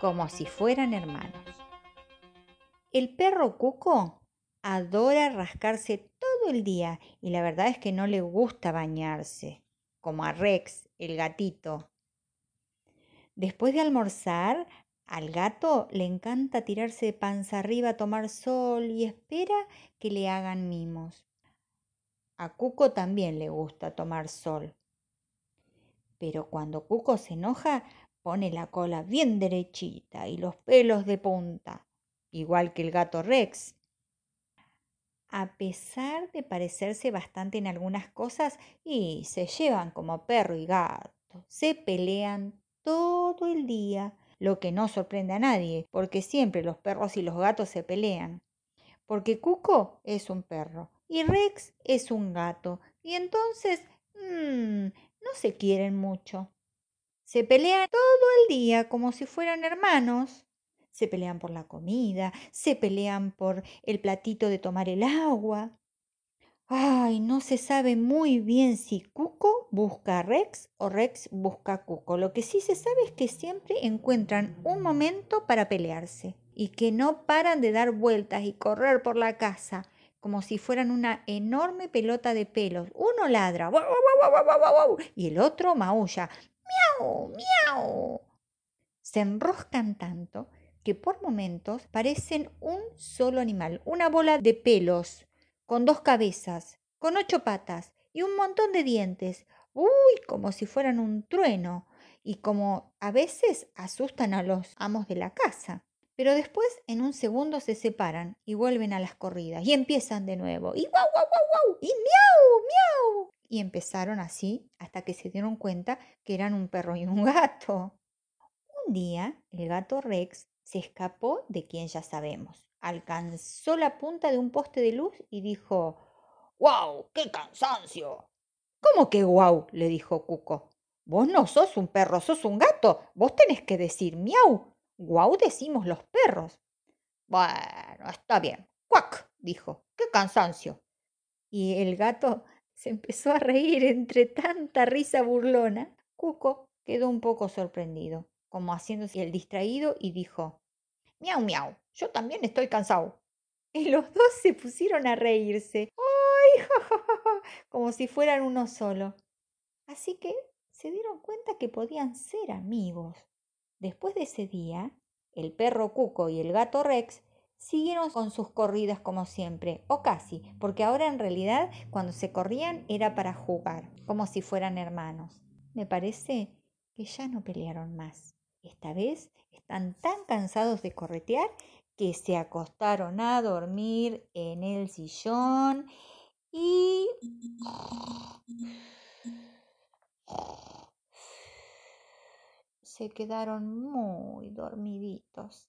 como si fueran hermanos. El perro Cuco adora rascarse todo el día y la verdad es que no le gusta bañarse, como a Rex, el gatito. Después de almorzar, al gato le encanta tirarse de panza arriba a tomar sol y espera que le hagan mimos. A Cuco también le gusta tomar sol. Pero cuando Cuco se enoja, pone la cola bien derechita y los pelos de punta, igual que el gato Rex. A pesar de parecerse bastante en algunas cosas, y se llevan como perro y gato, se pelean todo el día lo que no sorprende a nadie, porque siempre los perros y los gatos se pelean. Porque Cuco es un perro y Rex es un gato, y entonces mmm, no se quieren mucho. Se pelean todo el día como si fueran hermanos. Se pelean por la comida, se pelean por el platito de tomar el agua. Ay, no se sabe muy bien si Cuco busca a Rex o Rex busca a Cuco. Lo que sí se sabe es que siempre encuentran un momento para pelearse y que no paran de dar vueltas y correr por la casa como si fueran una enorme pelota de pelos. Uno ladra y el otro maulla. ¡Miau! ¡Miau! Se enroscan tanto que por momentos parecen un solo animal, una bola de pelos con dos cabezas, con ocho patas y un montón de dientes. Uy, como si fueran un trueno y como a veces asustan a los amos de la casa. Pero después en un segundo se separan y vuelven a las corridas y empiezan de nuevo. Y guau, guau, guau, guau, y miau, miau. Y empezaron así hasta que se dieron cuenta que eran un perro y un gato. Un día el gato Rex se escapó de quien ya sabemos alcanzó la punta de un poste de luz y dijo ¡Guau! ¡Qué cansancio! ¿Cómo que guau? le dijo Cuco. Vos no sos un perro, sos un gato. Vos tenés que decir miau. Guau decimos los perros. Bueno, está bien. ¡Cuac! dijo. ¡Qué cansancio! Y el gato se empezó a reír entre tanta risa burlona. Cuco quedó un poco sorprendido, como haciéndose el distraído, y dijo Miau, miau, yo también estoy cansado. Y los dos se pusieron a reírse. ¡Ay! Como si fueran uno solo. Así que se dieron cuenta que podían ser amigos. Después de ese día, el perro Cuco y el gato Rex siguieron con sus corridas como siempre, o casi, porque ahora en realidad cuando se corrían era para jugar, como si fueran hermanos. Me parece que ya no pelearon más. Esta vez están tan cansados de corretear que se acostaron a dormir en el sillón y se quedaron muy dormiditos.